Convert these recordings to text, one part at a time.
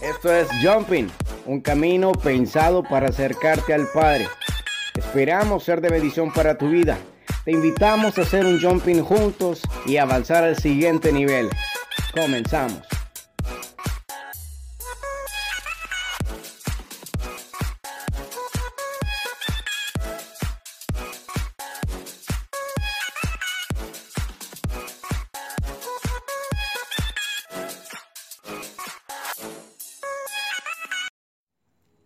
Esto es Jumping, un camino pensado para acercarte al Padre. Esperamos ser de bendición para tu vida. Te invitamos a hacer un jumping juntos y avanzar al siguiente nivel. Comenzamos.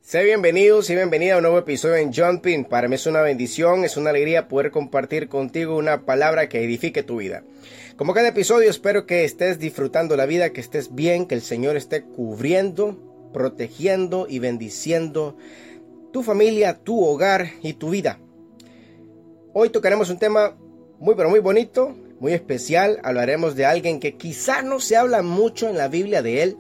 Sé bienvenidos y bienvenida a un nuevo episodio en Jumping. Para mí es una bendición, es una alegría poder compartir contigo una palabra que edifique tu vida. Como cada episodio, espero que estés disfrutando la vida, que estés bien, que el Señor esté cubriendo, protegiendo y bendiciendo tu familia, tu hogar y tu vida. Hoy tocaremos un tema muy pero muy bonito, muy especial. Hablaremos de alguien que quizá no se habla mucho en la Biblia de él,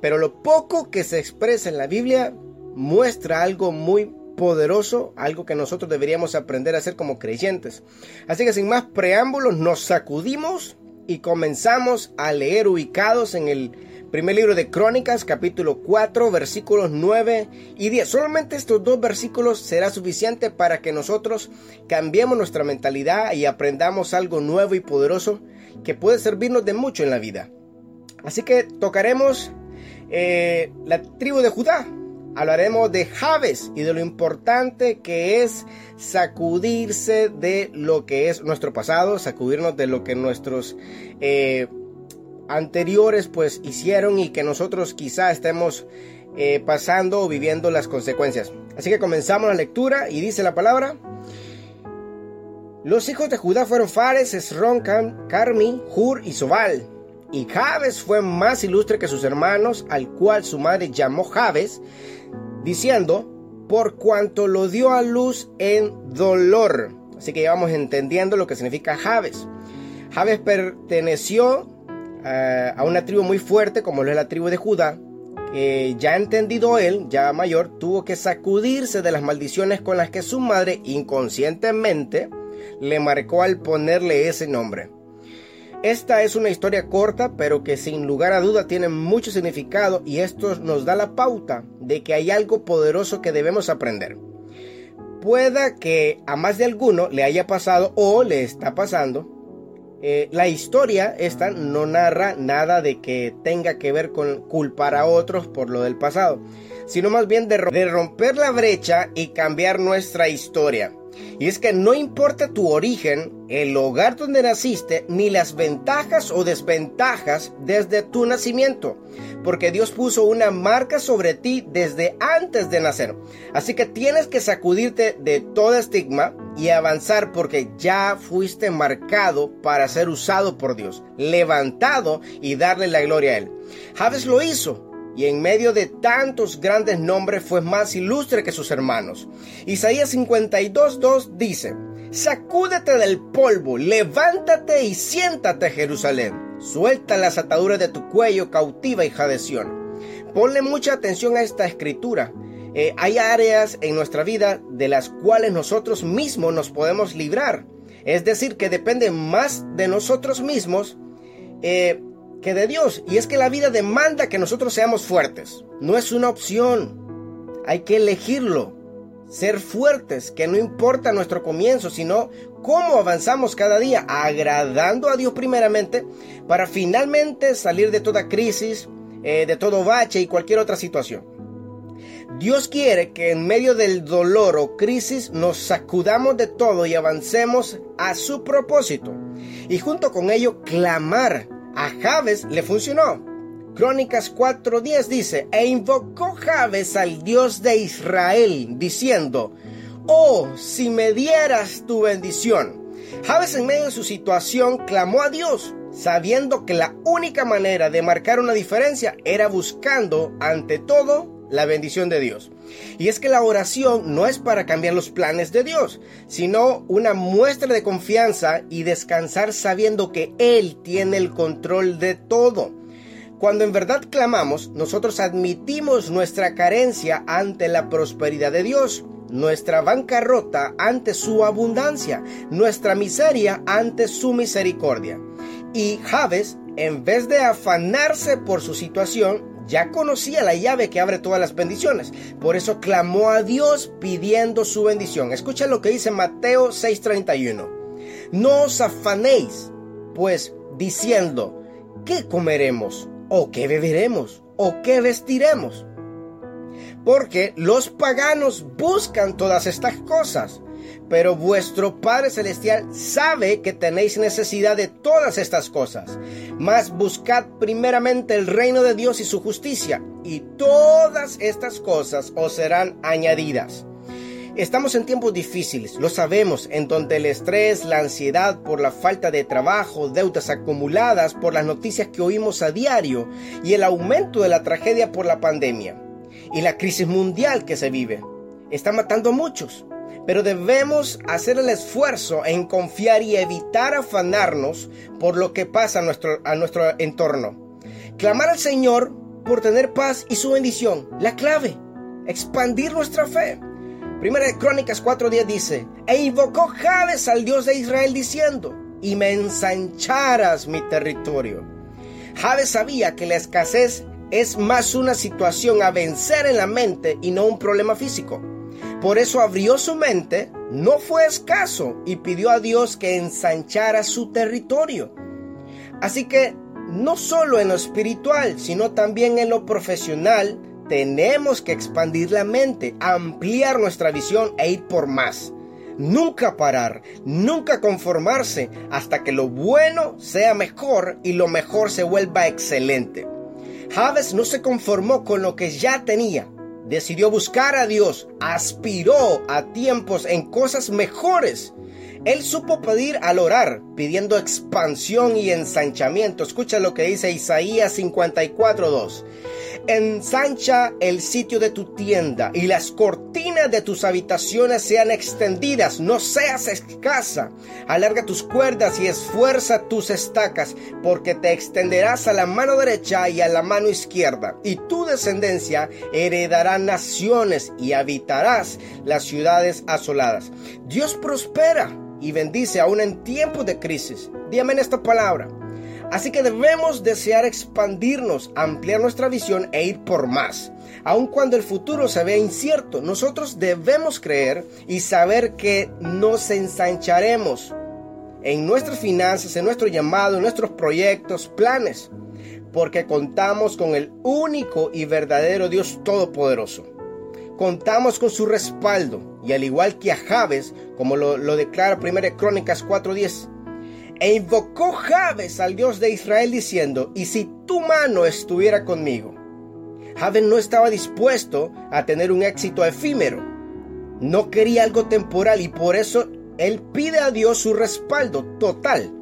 pero lo poco que se expresa en la Biblia muestra algo muy poderoso, algo que nosotros deberíamos aprender a hacer como creyentes. Así que sin más preámbulos, nos sacudimos y comenzamos a leer ubicados en el primer libro de Crónicas, capítulo 4, versículos 9 y 10. Solamente estos dos versículos será suficiente para que nosotros cambiemos nuestra mentalidad y aprendamos algo nuevo y poderoso que puede servirnos de mucho en la vida. Así que tocaremos eh, la tribu de Judá, hablaremos de Javes y de lo importante que es sacudirse de lo que es nuestro pasado, sacudirnos de lo que nuestros eh, anteriores pues hicieron y que nosotros quizá estemos eh, pasando o viviendo las consecuencias. Así que comenzamos la lectura y dice la palabra. Los hijos de Judá fueron Fares, Esron, Carmi, Hur y Sobal. Y Javes fue más ilustre que sus hermanos, al cual su madre llamó Javes, diciendo, por cuanto lo dio a luz en dolor. Así que ya vamos entendiendo lo que significa Javes. Javes perteneció eh, a una tribu muy fuerte como es la tribu de Judá, que ya entendido él, ya mayor, tuvo que sacudirse de las maldiciones con las que su madre inconscientemente le marcó al ponerle ese nombre. Esta es una historia corta, pero que sin lugar a duda tiene mucho significado y esto nos da la pauta de que hay algo poderoso que debemos aprender. Pueda que a más de alguno le haya pasado o le está pasando. Eh, la historia esta no narra nada de que tenga que ver con culpar a otros por lo del pasado, sino más bien de romper la brecha y cambiar nuestra historia. Y es que no importa tu origen, el hogar donde naciste, ni las ventajas o desventajas desde tu nacimiento, porque Dios puso una marca sobre ti desde antes de nacer. Así que tienes que sacudirte de todo estigma y avanzar porque ya fuiste marcado para ser usado por Dios, levantado y darle la gloria a Él. Javes lo hizo y en medio de tantos grandes nombres fue más ilustre que sus hermanos. Isaías 52.2 dice, Sacúdete del polvo, levántate y siéntate Jerusalén. Suelta las ataduras de tu cuello, cautiva hija de Sión. Ponle mucha atención a esta escritura. Eh, hay áreas en nuestra vida de las cuales nosotros mismos nos podemos librar. Es decir, que depende más de nosotros mismos eh, que de Dios. Y es que la vida demanda que nosotros seamos fuertes. No es una opción. Hay que elegirlo. Ser fuertes, que no importa nuestro comienzo, sino cómo avanzamos cada día, agradando a Dios primeramente, para finalmente salir de toda crisis, eh, de todo bache y cualquier otra situación. Dios quiere que en medio del dolor o crisis nos sacudamos de todo y avancemos a su propósito. Y junto con ello clamar a Javes le funcionó. Crónicas 4:10 dice, e invocó Javes al Dios de Israel, diciendo, oh, si me dieras tu bendición. Javes en medio de su situación clamó a Dios, sabiendo que la única manera de marcar una diferencia era buscando, ante todo, la bendición de Dios. Y es que la oración no es para cambiar los planes de Dios, sino una muestra de confianza y descansar sabiendo que Él tiene el control de todo. Cuando en verdad clamamos, nosotros admitimos nuestra carencia ante la prosperidad de Dios, nuestra bancarrota ante su abundancia, nuestra miseria ante su misericordia. Y Javes, en vez de afanarse por su situación, ya conocía la llave que abre todas las bendiciones. Por eso clamó a Dios pidiendo su bendición. Escucha lo que dice Mateo 6:31. No os afanéis, pues diciendo, ¿qué comeremos? ¿O qué beberemos? ¿O qué vestiremos? Porque los paganos buscan todas estas cosas pero vuestro Padre Celestial sabe que tenéis necesidad de todas estas cosas. Mas buscad primeramente el reino de Dios y su justicia, y todas estas cosas os serán añadidas. Estamos en tiempos difíciles, lo sabemos, en donde el estrés, la ansiedad por la falta de trabajo, deudas acumuladas por las noticias que oímos a diario y el aumento de la tragedia por la pandemia y la crisis mundial que se vive, está matando a muchos pero debemos hacer el esfuerzo en confiar y evitar afanarnos por lo que pasa a nuestro, a nuestro entorno. Clamar al Señor por tener paz y su bendición, la clave, expandir nuestra fe. Primera de Crónicas 4.10 dice, e invocó Jabes al Dios de Israel diciendo, y me ensancharas mi territorio. Jabes sabía que la escasez es más una situación a vencer en la mente y no un problema físico. Por eso abrió su mente, no fue escaso y pidió a Dios que ensanchara su territorio. Así que no solo en lo espiritual, sino también en lo profesional, tenemos que expandir la mente, ampliar nuestra visión e ir por más. Nunca parar, nunca conformarse hasta que lo bueno sea mejor y lo mejor se vuelva excelente. Javes no se conformó con lo que ya tenía, decidió buscar a Dios, aspiró a tiempos en cosas mejores. Él supo pedir al orar, pidiendo expansión y ensanchamiento. Escucha lo que dice Isaías 54.2 ensancha el sitio de tu tienda y las cortinas de tus habitaciones sean extendidas, no seas escasa. Alarga tus cuerdas y esfuerza tus estacas, porque te extenderás a la mano derecha y a la mano izquierda, y tu descendencia heredará naciones y habitarás las ciudades asoladas. Dios prospera y bendice aún en tiempos de crisis. Dígame en esta palabra. Así que debemos desear expandirnos, ampliar nuestra visión e ir por más. Aun cuando el futuro se vea incierto, nosotros debemos creer y saber que nos ensancharemos en nuestras finanzas, en nuestro llamado, en nuestros proyectos, planes, porque contamos con el único y verdadero Dios Todopoderoso. Contamos con su respaldo y al igual que a Javes, como lo, declara 1 Crónicas 4.10, e invocó Jabes al Dios de Israel diciendo, y si tu mano estuviera conmigo. Jabes no estaba dispuesto a tener un éxito efímero. No quería algo temporal y por eso él pide a Dios su respaldo total.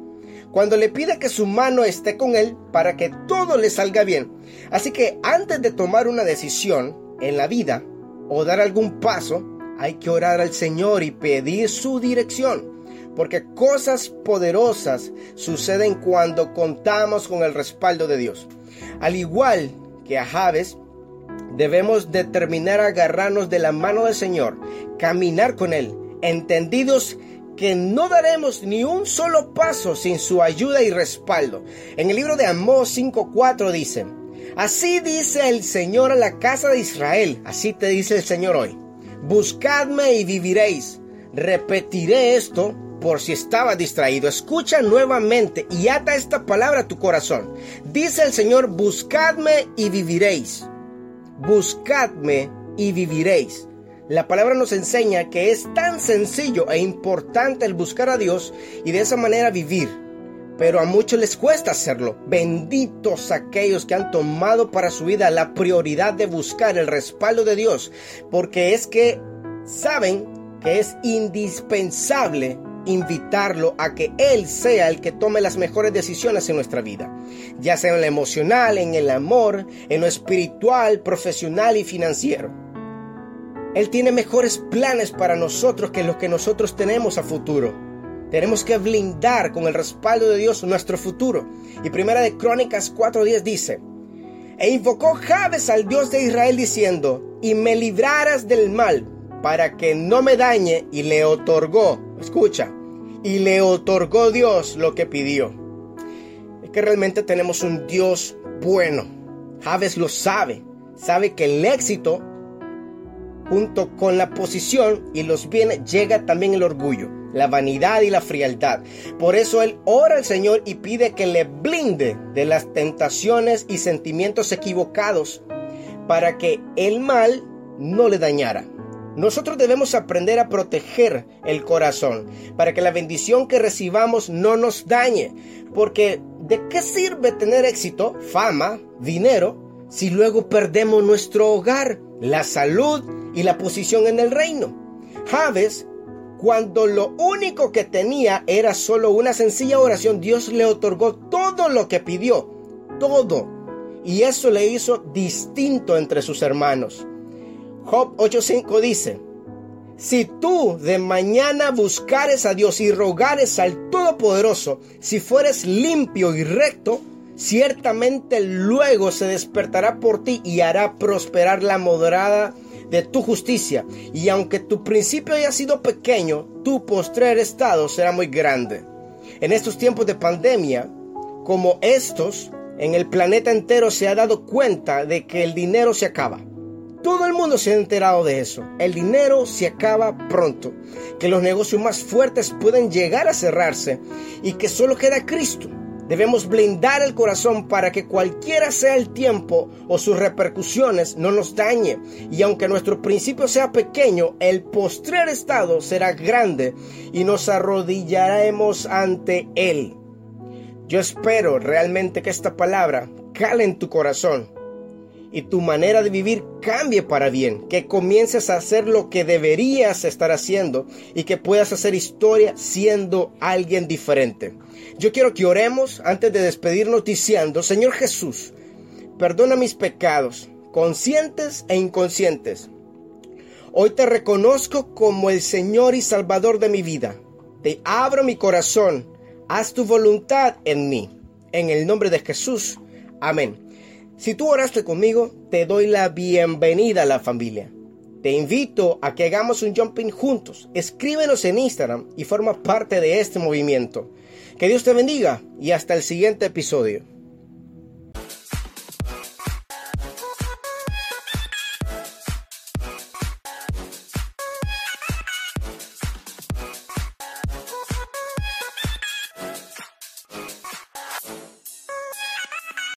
Cuando le pide que su mano esté con él para que todo le salga bien. Así que antes de tomar una decisión en la vida o dar algún paso, hay que orar al Señor y pedir su dirección porque cosas poderosas suceden cuando contamos con el respaldo de Dios. Al igual que a Javes, debemos determinar agarrarnos de la mano del Señor, caminar con Él, entendidos que no daremos ni un solo paso sin su ayuda y respaldo. En el libro de Amós 5.4 dice, Así dice el Señor a la casa de Israel, así te dice el Señor hoy, buscadme y viviréis. Repetiré esto por si estaba distraído, escucha nuevamente y ata esta palabra a tu corazón. Dice el Señor, buscadme y viviréis. Buscadme y viviréis. La palabra nos enseña que es tan sencillo e importante el buscar a Dios y de esa manera vivir. Pero a muchos les cuesta hacerlo. Benditos aquellos que han tomado para su vida la prioridad de buscar el respaldo de Dios, porque es que saben que es indispensable invitarlo a que Él sea el que tome las mejores decisiones en nuestra vida, ya sea en lo emocional, en el amor, en lo espiritual, profesional y financiero. Él tiene mejores planes para nosotros que los que nosotros tenemos a futuro. Tenemos que blindar con el respaldo de Dios nuestro futuro. Y primera de Crónicas 4:10 dice, e invocó Jabes al Dios de Israel diciendo, y me libraras del mal para que no me dañe y le otorgó, escucha, y le otorgó Dios lo que pidió. Es que realmente tenemos un Dios bueno. Javes lo sabe. Sabe que el éxito junto con la posición y los bienes llega también el orgullo, la vanidad y la frialdad. Por eso él ora al Señor y pide que le blinde de las tentaciones y sentimientos equivocados para que el mal no le dañara. Nosotros debemos aprender a proteger el corazón para que la bendición que recibamos no nos dañe. Porque ¿de qué sirve tener éxito, fama, dinero, si luego perdemos nuestro hogar, la salud y la posición en el reino? Javes, cuando lo único que tenía era solo una sencilla oración, Dios le otorgó todo lo que pidió, todo. Y eso le hizo distinto entre sus hermanos. Job 8:5 dice, si tú de mañana buscares a Dios y rogares al Todopoderoso, si fueres limpio y recto, ciertamente luego se despertará por ti y hará prosperar la moderada de tu justicia. Y aunque tu principio haya sido pequeño, tu postrer estado será muy grande. En estos tiempos de pandemia, como estos, en el planeta entero se ha dado cuenta de que el dinero se acaba. Todo el mundo se ha enterado de eso. El dinero se acaba pronto, que los negocios más fuertes pueden llegar a cerrarse y que solo queda Cristo. Debemos blindar el corazón para que cualquiera sea el tiempo o sus repercusiones no nos dañe. Y aunque nuestro principio sea pequeño, el postrer estado será grande y nos arrodillaremos ante Él. Yo espero realmente que esta palabra cale en tu corazón y tu manera de vivir cambie para bien, que comiences a hacer lo que deberías estar haciendo y que puedas hacer historia siendo alguien diferente. Yo quiero que oremos antes de despedirnos diciendo, Señor Jesús, perdona mis pecados, conscientes e inconscientes. Hoy te reconozco como el Señor y Salvador de mi vida. Te abro mi corazón, haz tu voluntad en mí. En el nombre de Jesús. Amén. Si tú oraste conmigo, te doy la bienvenida a la familia. Te invito a que hagamos un jumping juntos. Escríbenos en Instagram y forma parte de este movimiento. Que Dios te bendiga y hasta el siguiente episodio.